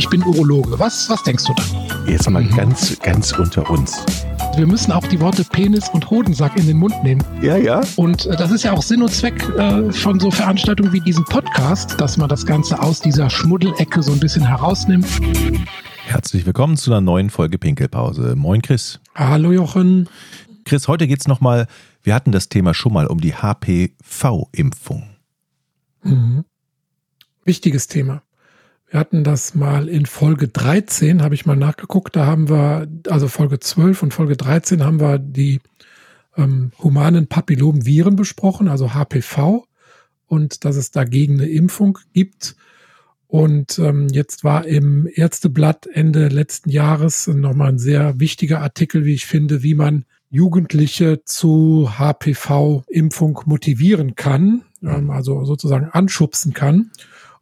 ich bin Urologe. Was, was denkst du da? Jetzt mal ganz, ganz unter uns. Wir müssen auch die Worte Penis und Hodensack in den Mund nehmen. Ja, ja. Und äh, das ist ja auch Sinn und Zweck äh, von so Veranstaltungen wie diesem Podcast, dass man das Ganze aus dieser Schmuddelecke so ein bisschen herausnimmt. Herzlich willkommen zu einer neuen Folge Pinkelpause. Moin Chris. Hallo Jochen. Chris, heute geht es nochmal, wir hatten das Thema schon mal um die HPV-Impfung. Mhm. Wichtiges Thema. Wir hatten das mal in Folge 13, habe ich mal nachgeguckt. Da haben wir, also Folge 12 und Folge 13 haben wir die ähm, humanen Papillomviren besprochen, also HPV, und dass es dagegen eine Impfung gibt. Und ähm, jetzt war im Ärzteblatt Ende letzten Jahres nochmal ein sehr wichtiger Artikel, wie ich finde, wie man Jugendliche zu HPV-Impfung motivieren kann, ähm, also sozusagen anschubsen kann.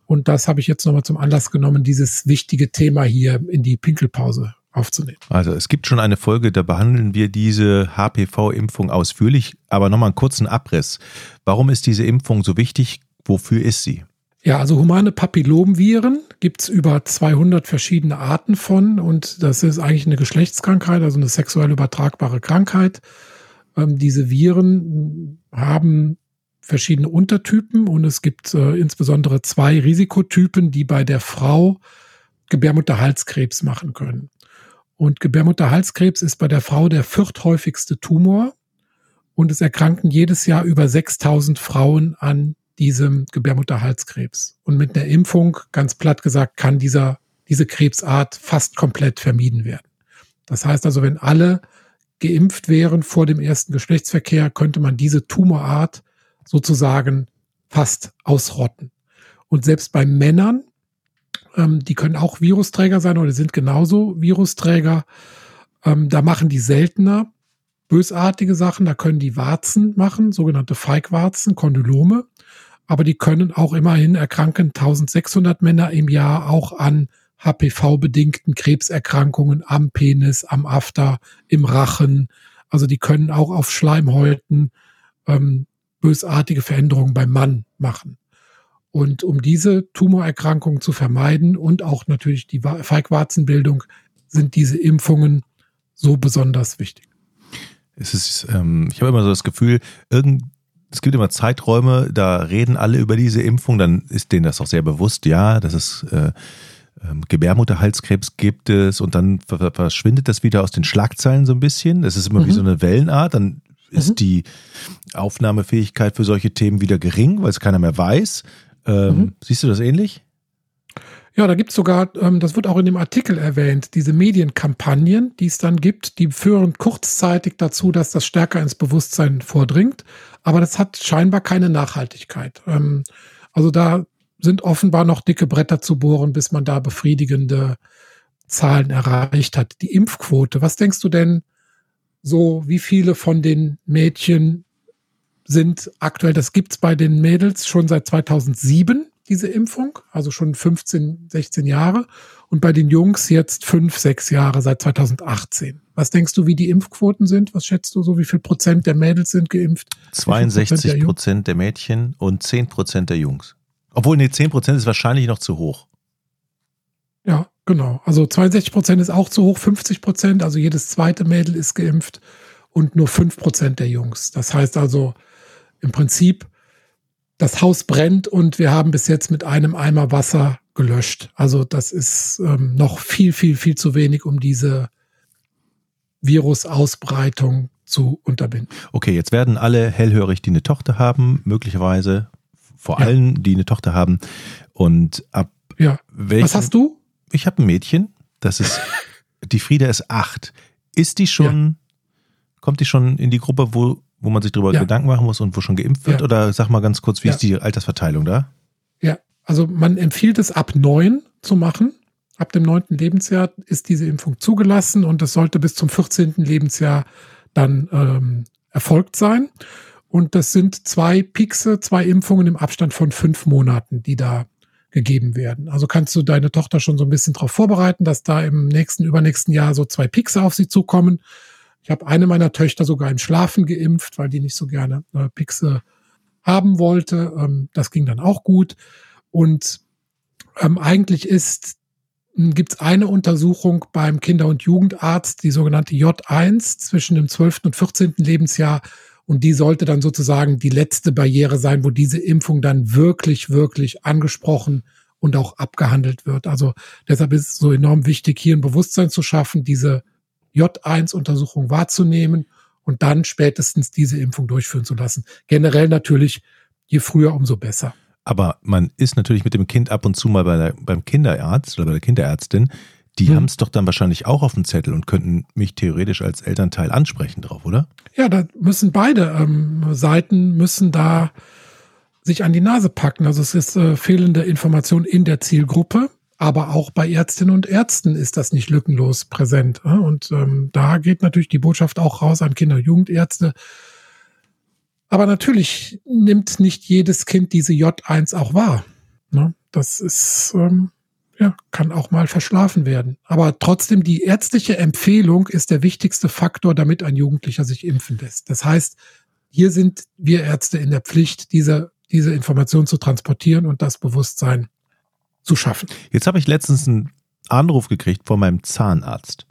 Und das habe ich jetzt nochmal zum Anlass genommen, dieses wichtige Thema hier in die Pinkelpause aufzunehmen. Also es gibt schon eine Folge, da behandeln wir diese HPV-Impfung ausführlich, aber nochmal einen kurzen Abriss. Warum ist diese Impfung so wichtig? Wofür ist sie? Ja, also humane Papillomviren gibt es über 200 verschiedene Arten von und das ist eigentlich eine Geschlechtskrankheit, also eine sexuell übertragbare Krankheit. Ähm, diese Viren haben verschiedene Untertypen und es gibt äh, insbesondere zwei Risikotypen, die bei der Frau Gebärmutterhalskrebs machen können. Und Gebärmutterhalskrebs ist bei der Frau der vierthäufigste Tumor und es erkranken jedes Jahr über 6000 Frauen an diesem Gebärmutterhalskrebs. Und mit der Impfung, ganz platt gesagt, kann dieser, diese Krebsart fast komplett vermieden werden. Das heißt also, wenn alle geimpft wären vor dem ersten Geschlechtsverkehr, könnte man diese Tumorart sozusagen fast ausrotten. Und selbst bei Männern, ähm, die können auch Virusträger sein oder sind genauso Virusträger, ähm, da machen die seltener bösartige Sachen. Da können die Warzen machen, sogenannte Feigwarzen, Kondylome. Aber die können auch immerhin erkranken 1600 Männer im Jahr auch an HPV-bedingten Krebserkrankungen am Penis, am After, im Rachen. Also die können auch auf Schleimhäuten ähm, bösartige Veränderungen beim Mann machen. Und um diese Tumorerkrankung zu vermeiden und auch natürlich die Feigwarzenbildung sind diese Impfungen so besonders wichtig. Es ist, ähm, ich habe immer so das Gefühl, irgend, es gibt immer Zeiträume, da reden alle über diese Impfung, dann ist denen das auch sehr bewusst, ja, dass es äh, ähm, Gebärmutterhalskrebs gibt es und dann verschwindet das wieder aus den Schlagzeilen so ein bisschen. Das ist immer mhm. wie so eine Wellenart, dann ist mhm. die Aufnahmefähigkeit für solche Themen wieder gering, weil es keiner mehr weiß. Ähm, mhm. Siehst du das ähnlich? Ja, da gibt es sogar, ähm, das wird auch in dem Artikel erwähnt, diese Medienkampagnen, die es dann gibt, die führen kurzzeitig dazu, dass das stärker ins Bewusstsein vordringt. Aber das hat scheinbar keine Nachhaltigkeit. Ähm, also da sind offenbar noch dicke Bretter zu bohren, bis man da befriedigende Zahlen erreicht hat. Die Impfquote, was denkst du denn, so, wie viele von den Mädchen sind aktuell, das gibt's bei den Mädels schon seit 2007, diese Impfung, also schon 15, 16 Jahre. Und bei den Jungs jetzt fünf, sechs Jahre seit 2018. Was denkst du, wie die Impfquoten sind? Was schätzt du so? Wie viel Prozent der Mädels sind geimpft? 62 Prozent der, der, Mädchen und 10 Prozent der Jungs. Obwohl, nee, 10 Prozent ist wahrscheinlich noch zu hoch. Ja, Genau, also 62 Prozent ist auch zu hoch, 50 Prozent, also jedes zweite Mädel ist geimpft und nur 5 Prozent der Jungs. Das heißt also im Prinzip, das Haus brennt und wir haben bis jetzt mit einem Eimer Wasser gelöscht. Also das ist ähm, noch viel, viel, viel zu wenig, um diese Virusausbreitung zu unterbinden. Okay, jetzt werden alle hellhörig, die eine Tochter haben, möglicherweise vor ja. allen, die eine Tochter haben. Und ab ja. Was hast du? Ich habe ein Mädchen, das ist, die Frieda ist acht. Ist die schon, ja. kommt die schon in die Gruppe, wo, wo man sich darüber ja. Gedanken machen muss und wo schon geimpft wird? Ja. Oder sag mal ganz kurz, wie ist die Altersverteilung da? Ja, also man empfiehlt es ab neun zu machen. Ab dem neunten Lebensjahr ist diese Impfung zugelassen und das sollte bis zum 14. Lebensjahr dann ähm, erfolgt sein. Und das sind zwei Pixe, zwei Impfungen im Abstand von fünf Monaten, die da gegeben werden. Also kannst du deine Tochter schon so ein bisschen darauf vorbereiten, dass da im nächsten, übernächsten Jahr so zwei Pixe auf sie zukommen. Ich habe eine meiner Töchter sogar im Schlafen geimpft, weil die nicht so gerne äh, Pixe haben wollte. Ähm, das ging dann auch gut. Und ähm, eigentlich ist gibt es eine Untersuchung beim Kinder- und Jugendarzt, die sogenannte J1 zwischen dem 12. und 14. Lebensjahr. Und die sollte dann sozusagen die letzte Barriere sein, wo diese Impfung dann wirklich, wirklich angesprochen und auch abgehandelt wird. Also deshalb ist es so enorm wichtig, hier ein Bewusstsein zu schaffen, diese J1-Untersuchung wahrzunehmen und dann spätestens diese Impfung durchführen zu lassen. Generell natürlich, je früher, umso besser. Aber man ist natürlich mit dem Kind ab und zu mal bei der, beim Kinderarzt oder bei der Kinderärztin. Die hm. haben es doch dann wahrscheinlich auch auf dem Zettel und könnten mich theoretisch als Elternteil ansprechen drauf, oder? Ja, da müssen beide ähm, Seiten müssen da sich an die Nase packen. Also es ist äh, fehlende Information in der Zielgruppe, aber auch bei Ärztinnen und Ärzten ist das nicht lückenlos präsent. Äh? Und ähm, da geht natürlich die Botschaft auch raus an Kinder- und Jugendärzte. Aber natürlich nimmt nicht jedes Kind diese J1 auch wahr. Ne? Das ist, ähm, ja, kann auch mal verschlafen werden. Aber trotzdem, die ärztliche Empfehlung ist der wichtigste Faktor, damit ein Jugendlicher sich impfen lässt. Das heißt, hier sind wir Ärzte in der Pflicht, diese diese Information zu transportieren und das Bewusstsein zu schaffen. Jetzt habe ich letztens einen Anruf gekriegt von meinem Zahnarzt.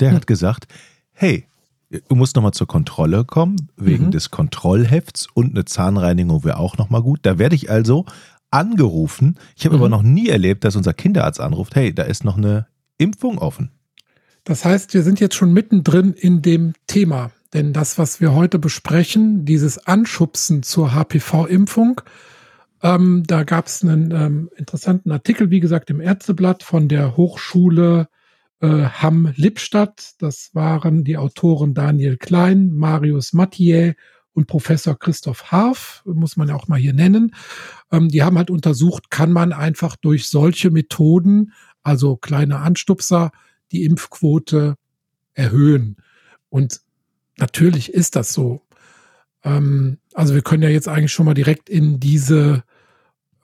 Der hm. hat gesagt, hey, du musst nochmal zur Kontrolle kommen, wegen mhm. des Kontrollhefts und eine Zahnreinigung wäre auch nochmal gut. Da werde ich also angerufen. Ich habe mhm. aber noch nie erlebt, dass unser Kinderarzt anruft, hey, da ist noch eine Impfung offen. Das heißt, wir sind jetzt schon mittendrin in dem Thema. Denn das, was wir heute besprechen, dieses Anschubsen zur HPV-Impfung, ähm, da gab es einen ähm, interessanten Artikel, wie gesagt, im Ärzteblatt von der Hochschule äh, Hamm-Lippstadt. Das waren die Autoren Daniel Klein, Marius Mathieu und Professor Christoph Harf, muss man ja auch mal hier nennen. Ähm, die haben halt untersucht, kann man einfach durch solche Methoden, also kleine Anstupser, die Impfquote erhöhen. Und natürlich ist das so. Ähm, also wir können ja jetzt eigentlich schon mal direkt in diese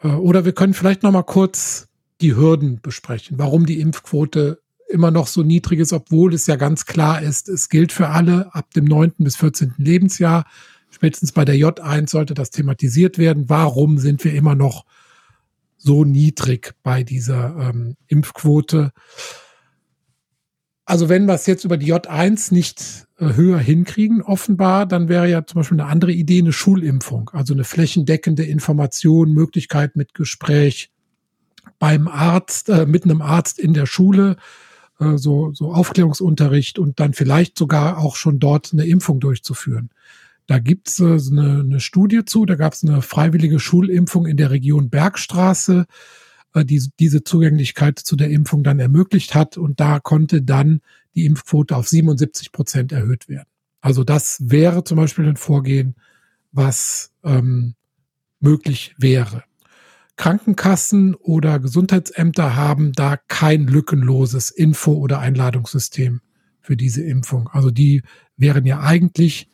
äh, oder wir können vielleicht noch mal kurz die Hürden besprechen, warum die Impfquote immer noch so niedrig ist, obwohl es ja ganz klar ist, es gilt für alle ab dem 9. bis 14. Lebensjahr. Spätestens bei der J1 sollte das thematisiert werden. Warum sind wir immer noch so niedrig bei dieser ähm, Impfquote? Also wenn wir es jetzt über die J1 nicht äh, höher hinkriegen, offenbar, dann wäre ja zum Beispiel eine andere Idee eine Schulimpfung, also eine flächendeckende Information, Möglichkeit mit Gespräch beim Arzt, äh, mit einem Arzt in der Schule, äh, so, so Aufklärungsunterricht und dann vielleicht sogar auch schon dort eine Impfung durchzuführen. Da gibt's äh, eine, eine Studie zu, da gab es eine freiwillige Schulimpfung in der Region Bergstraße äh, die diese Zugänglichkeit zu der Impfung dann ermöglicht hat. Und da konnte dann die Impfquote auf 77 Prozent erhöht werden. Also das wäre zum Beispiel ein Vorgehen, was ähm, möglich wäre. Krankenkassen oder Gesundheitsämter haben da kein lückenloses Info- oder Einladungssystem für diese Impfung. Also die wären ja eigentlich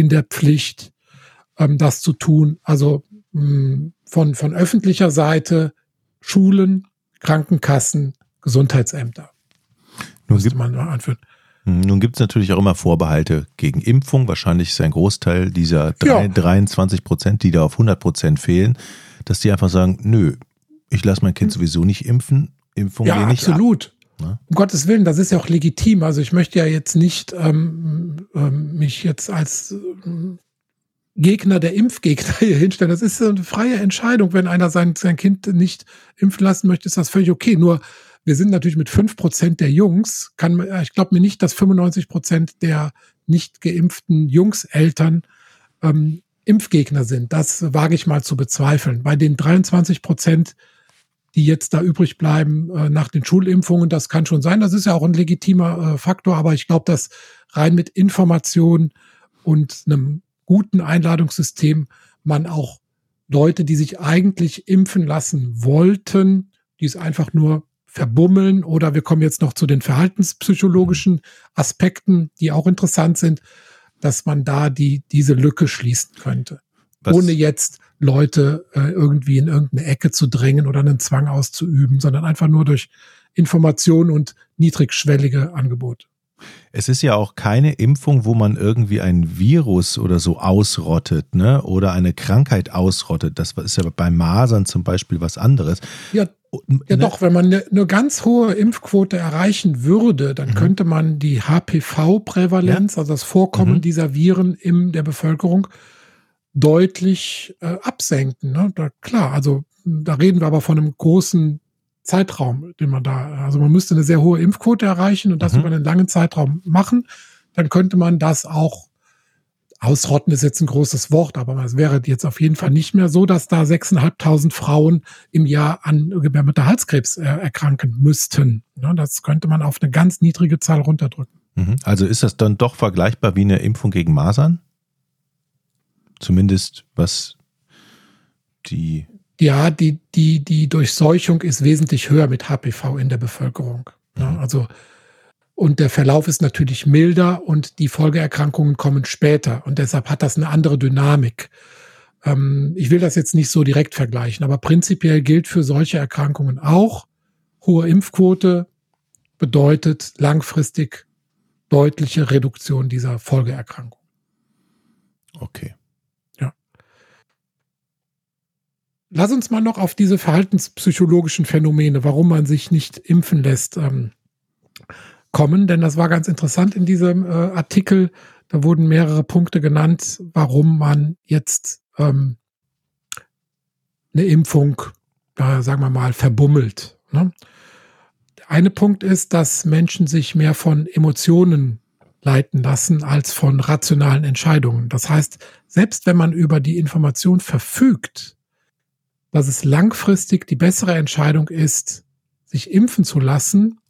in der Pflicht, ähm, das zu tun. Also mh, hm, von, von öffentlicher Seite Schulen, Krankenkassen, Gesundheitsämter. Nun gibt, man anführen. Nun gibt es natürlich auch immer Vorbehalte gegen Impfung. Wahrscheinlich ist ein Großteil dieser drei, ja. 23 Prozent, die da auf 100 Prozent fehlen, dass die einfach sagen, nö, ich lasse mein Kind hm. sowieso nicht impfen. Impfung ja, nicht absolut. Ab. Ne? Um Gottes Willen, das ist ja auch legitim. Also ich möchte ja jetzt nicht ähm, ähm, mich jetzt als ähm, Gegner der Impfgegner hier hinstellen. Das ist eine freie Entscheidung. Wenn einer sein, sein Kind nicht impfen lassen möchte, ist das völlig okay. Nur wir sind natürlich mit fünf Prozent der Jungs, kann, ich glaube mir nicht, dass 95 Prozent der nicht geimpften Jungseltern ähm, Impfgegner sind. Das wage ich mal zu bezweifeln. Bei den 23 Prozent, die jetzt da übrig bleiben äh, nach den Schulimpfungen, das kann schon sein. Das ist ja auch ein legitimer äh, Faktor, aber ich glaube, dass rein mit Information und einem guten Einladungssystem man auch Leute, die sich eigentlich impfen lassen wollten, die es einfach nur verbummeln oder wir kommen jetzt noch zu den verhaltenspsychologischen Aspekten, die auch interessant sind, dass man da die, diese Lücke schließen könnte. Was? Ohne jetzt Leute äh, irgendwie in irgendeine Ecke zu drängen oder einen Zwang auszuüben, sondern einfach nur durch Information und niedrigschwellige Angebote. Es ist ja auch keine Impfung, wo man irgendwie ein Virus oder so ausrottet, ne? Oder eine Krankheit ausrottet. Das ist ja bei Masern zum Beispiel was anderes. Ja, ja, ne? doch, wenn man eine, eine, ganz hohe Impfquote erreichen würde, dann mhm. könnte man die HPV-Prävalenz, ja. also das Vorkommen mhm. dieser Viren in der Bevölkerung, deutlich äh, absenken. Ne? Da, klar, also da reden wir aber von einem großen Zeitraum, den man da, also man müsste eine sehr hohe Impfquote erreichen und das mhm. über einen langen Zeitraum machen. Dann könnte man das auch ausrotten ist jetzt ein großes Wort, aber es wäre jetzt auf jeden Fall nicht mehr so, dass da 6.500 Frauen im Jahr an Gebärmutterhalskrebs äh, erkranken müssten. Ne, das könnte man auf eine ganz niedrige Zahl runterdrücken. Mhm. Also ist das dann doch vergleichbar wie eine Impfung gegen Masern? Zumindest was die ja, die, die, die Durchseuchung ist wesentlich höher mit HPV in der Bevölkerung. Ne? Mhm. Also und der Verlauf ist natürlich milder und die Folgeerkrankungen kommen später. Und deshalb hat das eine andere Dynamik. Ähm, ich will das jetzt nicht so direkt vergleichen, aber prinzipiell gilt für solche Erkrankungen auch, hohe Impfquote bedeutet langfristig deutliche Reduktion dieser Folgeerkrankung. Okay. Ja. Lass uns mal noch auf diese verhaltenspsychologischen Phänomene, warum man sich nicht impfen lässt, ähm, kommen, denn das war ganz interessant in diesem äh, Artikel. Da wurden mehrere Punkte genannt, warum man jetzt ähm, eine Impfung, äh, sagen wir mal, verbummelt. Ne? Der eine Punkt ist, dass Menschen sich mehr von Emotionen leiten lassen als von rationalen Entscheidungen. Das heißt, selbst wenn man über die Information verfügt, dass es langfristig die bessere Entscheidung ist, sich impfen zu lassen,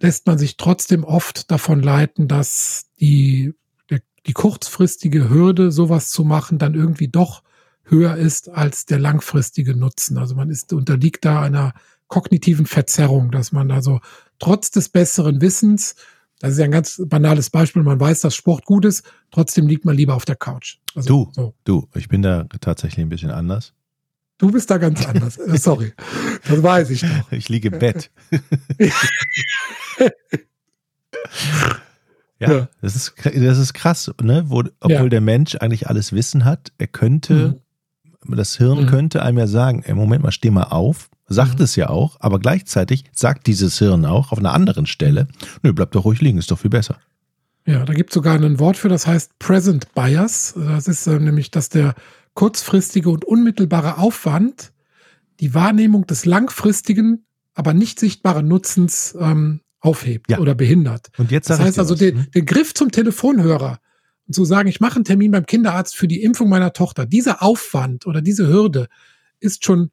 lässt man sich trotzdem oft davon leiten, dass die, der, die kurzfristige Hürde, sowas zu machen, dann irgendwie doch höher ist als der langfristige Nutzen. Also man ist, unterliegt da einer kognitiven Verzerrung, dass man also trotz des besseren Wissens, das ist ja ein ganz banales Beispiel, man weiß, dass Sport gut ist, trotzdem liegt man lieber auf der Couch. Also, du, so. du, ich bin da tatsächlich ein bisschen anders. Du bist da ganz anders. Äh, sorry. Das weiß ich doch. Ich liege im Bett. ja, ja, Das, ist, das ist krass, ne? Wo, obwohl ja. der Mensch eigentlich alles Wissen hat, er könnte, mhm. das Hirn mhm. könnte einem ja sagen, ey, Moment mal, steh mal auf, sagt mhm. es ja auch, aber gleichzeitig sagt dieses Hirn auch auf einer anderen Stelle, nö, bleib doch ruhig liegen, ist doch viel besser. Ja, da gibt es sogar ein Wort für, das heißt Present Bias. Das ist äh, nämlich, dass der kurzfristige und unmittelbare Aufwand die Wahrnehmung des langfristigen, aber nicht sichtbaren Nutzens ähm, aufhebt ja. oder behindert. Und jetzt das heißt also, den, hm? den Griff zum Telefonhörer und zu sagen, ich mache einen Termin beim Kinderarzt für die Impfung meiner Tochter, dieser Aufwand oder diese Hürde ist schon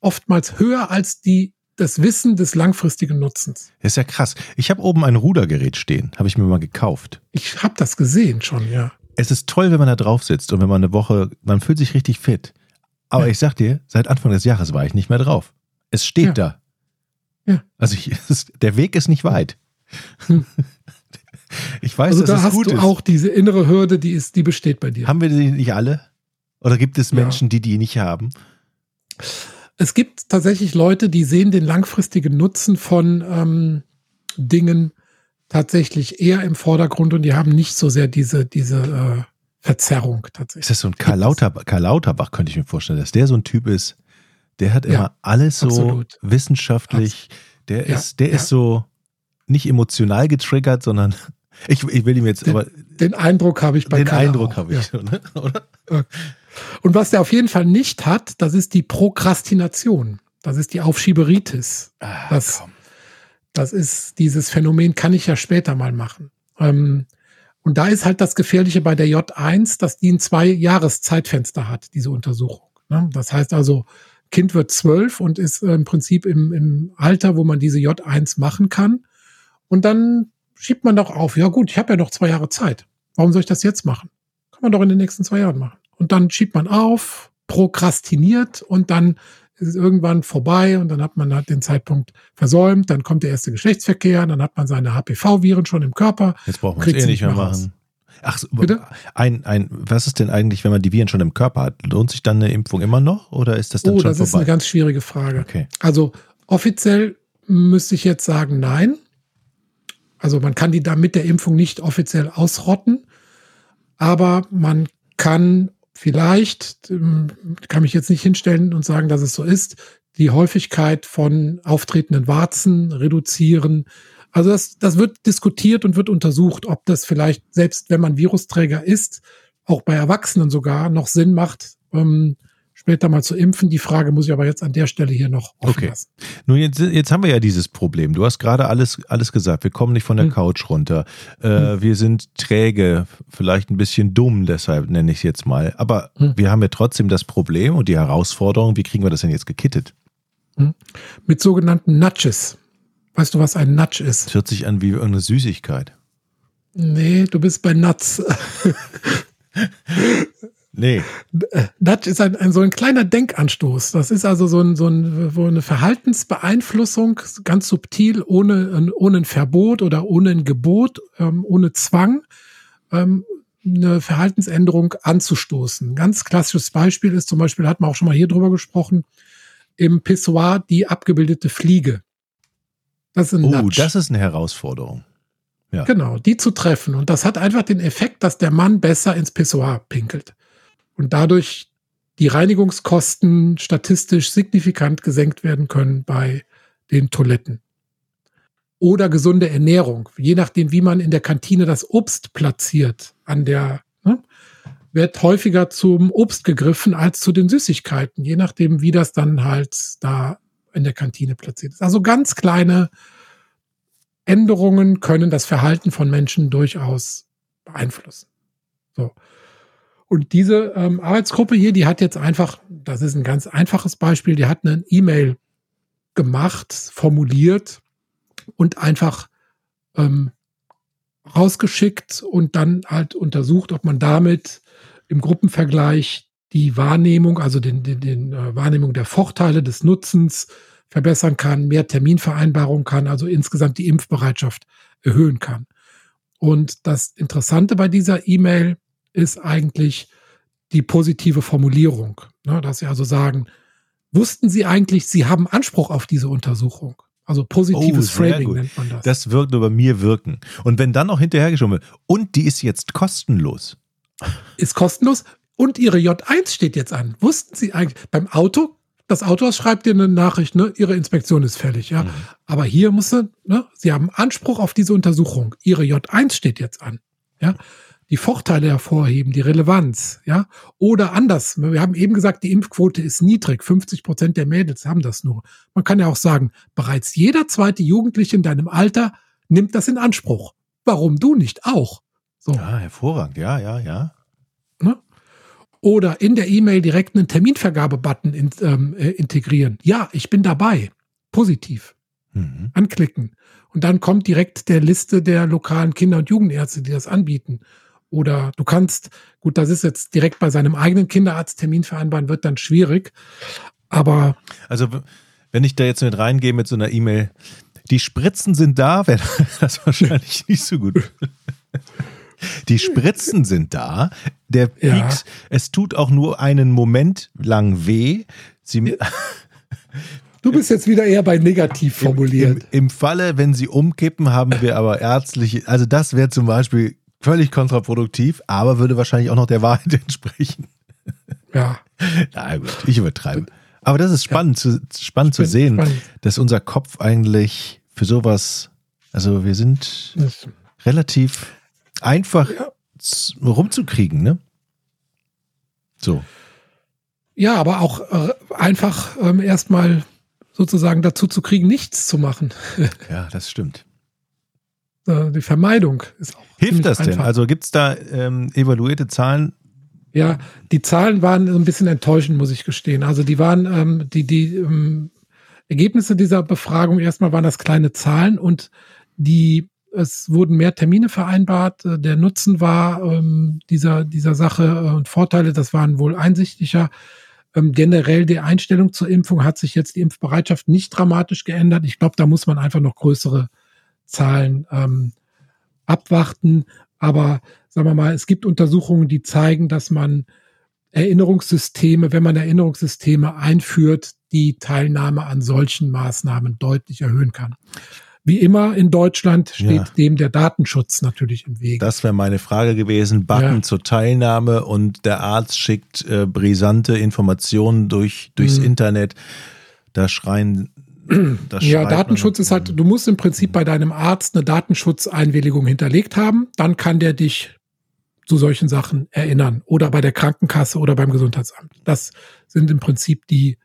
oftmals höher als die das Wissen des langfristigen Nutzens. ist ja krass. Ich habe oben ein Rudergerät stehen, habe ich mir mal gekauft. Ich habe das gesehen schon, ja es ist toll, wenn man da drauf sitzt und wenn man eine Woche, man fühlt sich richtig fit. Aber ja. ich sag dir, seit Anfang des Jahres war ich nicht mehr drauf. Es steht ja. da. Ja. Also ich, es, der Weg ist nicht weit. Hm. Ich weiß, also dass da es hast gut du ist. auch diese innere Hürde, die ist, die besteht bei dir. Haben wir die nicht alle? Oder gibt es Menschen, die die nicht haben? Es gibt tatsächlich Leute, die sehen den langfristigen Nutzen von ähm, Dingen tatsächlich eher im Vordergrund und die haben nicht so sehr diese, diese äh, Verzerrung tatsächlich. Ist das so ein Karl, Lauterbach, Karl Lauterbach, könnte ich mir vorstellen, dass der so ein Typ ist, der hat immer ja, alles so absolut. wissenschaftlich, der ja, ist, der ja. ist so nicht emotional getriggert, sondern ich, ich will ihm jetzt den, aber. Den Eindruck habe ich bei Den Karl Eindruck habe ich schon, ne? oder? Und was der auf jeden Fall nicht hat, das ist die Prokrastination. Das ist die Aufschieberitis. Ah, das, komm. Das ist dieses Phänomen, kann ich ja später mal machen. Ähm, und da ist halt das Gefährliche bei der J1, dass die ein zwei Jahres Zeitfenster hat, diese Untersuchung. Ne? Das heißt also, Kind wird zwölf und ist äh, im Prinzip im, im Alter, wo man diese J1 machen kann. Und dann schiebt man doch auf, ja gut, ich habe ja noch zwei Jahre Zeit. Warum soll ich das jetzt machen? Kann man doch in den nächsten zwei Jahren machen. Und dann schiebt man auf, prokrastiniert und dann ist irgendwann vorbei und dann hat man halt den Zeitpunkt versäumt, dann kommt der erste Geschlechtsverkehr, dann hat man seine HPV-Viren schon im Körper. Jetzt braucht man es eh nicht mehr machen. Ach, Bitte? Ein, ein, was ist denn eigentlich, wenn man die Viren schon im Körper hat? Lohnt sich dann eine Impfung immer noch oder ist das dann oh, schon vorbei? Oh, das ist eine ganz schwierige Frage. Okay. Also offiziell müsste ich jetzt sagen, nein. Also man kann die da mit der Impfung nicht offiziell ausrotten, aber man kann vielleicht, ähm, kann mich jetzt nicht hinstellen und sagen, dass es so ist, die Häufigkeit von auftretenden Warzen reduzieren. Also das, das wird diskutiert und wird untersucht, ob das vielleicht, selbst wenn man Virusträger ist, auch bei Erwachsenen sogar noch Sinn macht, ähm, später mal zu impfen. Die Frage muss ich aber jetzt an der Stelle hier noch offen okay. lassen. Nun, jetzt, jetzt haben wir ja dieses Problem. Du hast gerade alles, alles gesagt. Wir kommen nicht von der hm. Couch runter. Äh, hm. Wir sind träge, vielleicht ein bisschen dumm, deshalb nenne ich es jetzt mal. Aber hm. wir haben ja trotzdem das Problem und die Herausforderung, wie kriegen wir das denn jetzt gekittet? Hm. Mit sogenannten Nudges. Weißt du, was ein Nudge ist? Das hört sich an wie irgendeine Süßigkeit. Nee, du bist bei Nuts. Nee. Das ist ein, ein, so ein kleiner Denkanstoß. Das ist also so, ein, so, ein, so eine Verhaltensbeeinflussung, ganz subtil, ohne, ohne ein Verbot oder ohne ein Gebot, ähm, ohne Zwang, ähm, eine Verhaltensänderung anzustoßen. Ein ganz klassisches Beispiel ist zum Beispiel, hat man auch schon mal hier drüber gesprochen, im Pissoir die abgebildete Fliege. Das ist ein Oh, Nudge. das ist eine Herausforderung. Ja. Genau, die zu treffen. Und das hat einfach den Effekt, dass der Mann besser ins Pissoir pinkelt und dadurch die Reinigungskosten statistisch signifikant gesenkt werden können bei den Toiletten. Oder gesunde Ernährung. Je nachdem, wie man in der Kantine das Obst platziert, an der ne, wird häufiger zum Obst gegriffen als zu den Süßigkeiten, je nachdem, wie das dann halt da in der Kantine platziert ist. Also ganz kleine Änderungen können das Verhalten von Menschen durchaus beeinflussen. So. Und diese ähm, Arbeitsgruppe hier, die hat jetzt einfach, das ist ein ganz einfaches Beispiel, die hat eine E-Mail gemacht, formuliert und einfach ähm, rausgeschickt und dann halt untersucht, ob man damit im Gruppenvergleich die Wahrnehmung, also den, den, den äh, Wahrnehmung der Vorteile des Nutzens verbessern kann, mehr Terminvereinbarungen kann, also insgesamt die Impfbereitschaft erhöhen kann. Und das Interessante bei dieser E-Mail ist eigentlich die positive Formulierung. Ne, dass sie also sagen, wussten Sie eigentlich, Sie haben Anspruch auf diese Untersuchung? Also positives oh, Framing nennt man das. Das nur bei mir wirken. Und wenn dann noch hinterhergeschoben wird, und die ist jetzt kostenlos. Ist kostenlos und Ihre J1 steht jetzt an. Wussten Sie eigentlich, beim Auto, das Autohaus schreibt dir eine Nachricht, ne, Ihre Inspektion ist fällig, ja. Mhm. Aber hier muss ne, Sie haben Anspruch auf diese Untersuchung. Ihre J1 steht jetzt an, ja die Vorteile hervorheben, die Relevanz, ja. Oder anders, wir haben eben gesagt, die Impfquote ist niedrig, 50 Prozent der Mädels haben das nur. Man kann ja auch sagen, bereits jeder zweite Jugendliche in deinem Alter nimmt das in Anspruch. Warum du nicht auch? So. Ja, hervorragend, ja, ja, ja. Ne? Oder in der E-Mail direkt einen Terminvergabebutton in, ähm, äh, integrieren. Ja, ich bin dabei. Positiv. Mhm. Anklicken. Und dann kommt direkt der Liste der lokalen Kinder- und Jugendärzte, die das anbieten. Oder du kannst, gut, das ist jetzt direkt bei seinem eigenen Kinderarzttermin vereinbaren, wird dann schwierig. Aber. Also, wenn ich da jetzt mit reingehe mit so einer E-Mail, die Spritzen sind da, wäre das wahrscheinlich nicht so gut. Die Spritzen sind da. Der Pieks, ja. es tut auch nur einen Moment lang weh. Sie, Du bist jetzt wieder eher bei negativ formuliert. Im, im, Im, Falle, wenn sie umkippen, haben wir aber ärztliche, also das wäre zum Beispiel völlig kontraproduktiv, aber würde wahrscheinlich auch noch der Wahrheit entsprechen. Ja. Na gut, ich übertreibe. Aber das ist spannend, ja. zu, spannend zu sehen, spannend. dass unser Kopf eigentlich für sowas, also wir sind das relativ einfach ja. rumzukriegen, ne? So. Ja, aber auch äh, einfach ähm, erstmal sozusagen dazu zu kriegen, nichts zu machen. ja, das stimmt. Die Vermeidung ist auch. Hilft das denn? Also gibt es da ähm, evaluierte Zahlen? Ja, die Zahlen waren ein bisschen enttäuschend, muss ich gestehen. Also die waren, ähm, die, die ähm, Ergebnisse dieser Befragung, erstmal waren das kleine Zahlen und die, es wurden mehr Termine vereinbart. Äh, der Nutzen war ähm, dieser, dieser Sache äh, und Vorteile, das waren wohl einsichtlicher. Ähm, generell die Einstellung zur Impfung hat sich jetzt die Impfbereitschaft nicht dramatisch geändert. Ich glaube, da muss man einfach noch größere Zahlen ähm, abwarten. Aber sagen wir mal, es gibt Untersuchungen, die zeigen, dass man Erinnerungssysteme, wenn man Erinnerungssysteme einführt, die Teilnahme an solchen Maßnahmen deutlich erhöhen kann. wie immer in Deutschland steht ja. dem der Datenschutz natürlich im Weg. Das wäre meine Frage gewesen. Button ja. zur Teilnahme und der Arzt schickt äh, brisante Informationen durch, durchs mhm. Internet. Da schreien. Das ja, Datenschutz ist halt, du musst im Prinzip bei deinem Arzt eine Datenschutzeinwilligung hinterlegt haben. Dann kann der dich zu solchen Sachen erinnern. Oder bei der Krankenkasse oder beim Gesundheitsamt. Das sind im Prinzip die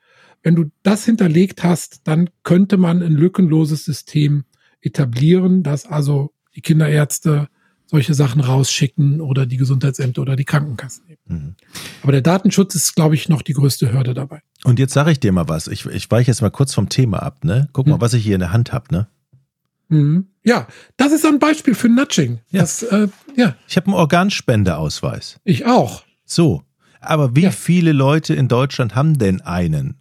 wenn du das hinterlegt hast, dann könnte man ein lückenloses System etablieren, dass also die Kinderärzte solche Sachen rausschicken oder die Gesundheitsämter oder die Krankenkassen. Mhm. Aber der Datenschutz ist, glaube ich, noch die größte Hürde dabei. Und jetzt sage ich dir mal was. Ich, ich weiche jetzt mal kurz vom Thema ab. Ne? Guck mal, mhm. was ich hier in der Hand habe. Ne? Mhm. Ja, das ist ein Beispiel für Nudging. Ja. Das, äh, ja. Ich habe einen Organspendeausweis. Ich auch. So. Aber wie ja. viele Leute in Deutschland haben denn einen?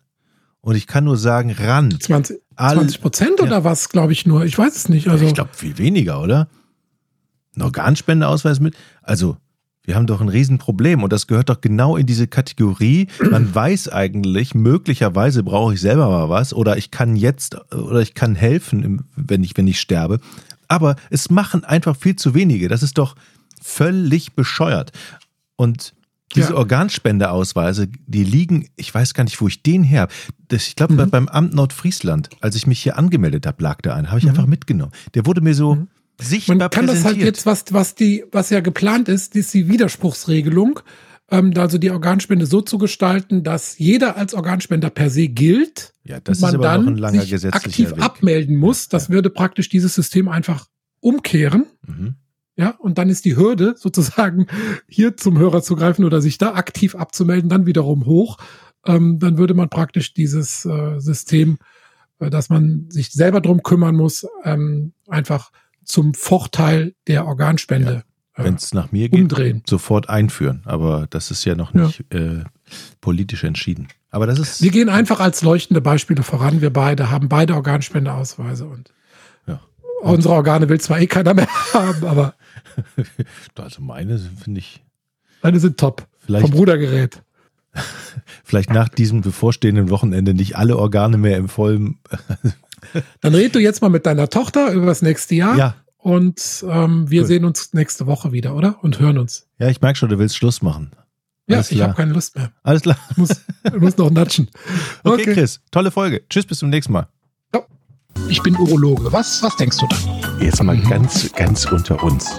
Und ich kann nur sagen, ran. 20, 20 Prozent oder ja. was, glaube ich nur. Ich weiß es nicht. Also ich glaube viel weniger, oder? Ein Organspendeausweis mit. Also, wir haben doch ein Riesenproblem und das gehört doch genau in diese Kategorie. Man weiß eigentlich, möglicherweise brauche ich selber mal was oder ich kann jetzt oder ich kann helfen, wenn ich, wenn ich sterbe. Aber es machen einfach viel zu wenige. Das ist doch völlig bescheuert. Und diese ja. Organspendeausweise, die liegen, ich weiß gar nicht, wo ich den her. Das, ich glaube, mhm. beim Amt Nordfriesland, als ich mich hier angemeldet habe, lag da ein, habe ich mhm. einfach mitgenommen. Der wurde mir so mhm. Sichtbar Man kann das halt jetzt, was, was die, was ja geplant ist, ist die Widerspruchsregelung. Ähm, also die Organspende so zu gestalten, dass jeder als Organspender per se gilt. Ja, das man ist aber dann noch ein langer sich aktiv Weg. abmelden muss. Das ja. würde praktisch dieses System einfach umkehren. Mhm. Ja, und dann ist die Hürde sozusagen hier zum Hörer zu greifen oder sich da aktiv abzumelden, dann wiederum hoch. Ähm, dann würde man praktisch dieses äh, System, äh, dass man sich selber drum kümmern muss, ähm, einfach zum Vorteil der Organspende. Ja, äh, Wenn es nach mir geht, umdrehen. sofort einführen. Aber das ist ja noch nicht ja. Äh, politisch entschieden. Aber das ist. Wir gehen einfach als leuchtende Beispiele voran. Wir beide haben beide Organspendeausweise und ja. unsere Organe will zwar eh keiner mehr haben, aber also meine finde ich. Meine sind top. Vielleicht, vom Rudergerät. Vielleicht nach diesem bevorstehenden Wochenende nicht alle Organe mehr im vollen. Dann red du jetzt mal mit deiner Tochter über das nächste Jahr. Ja. Und ähm, wir cool. sehen uns nächste Woche wieder, oder? Und hören uns. Ja, ich merke schon, du willst Schluss machen. Ja, Alles ich habe keine Lust mehr. Alles klar. Ich muss, ich muss noch natschen. Okay, okay, Chris, tolle Folge. Tschüss, bis zum nächsten Mal. Ich bin Urologe. Was, was denkst du da? Jetzt mal ganz, ganz unter uns.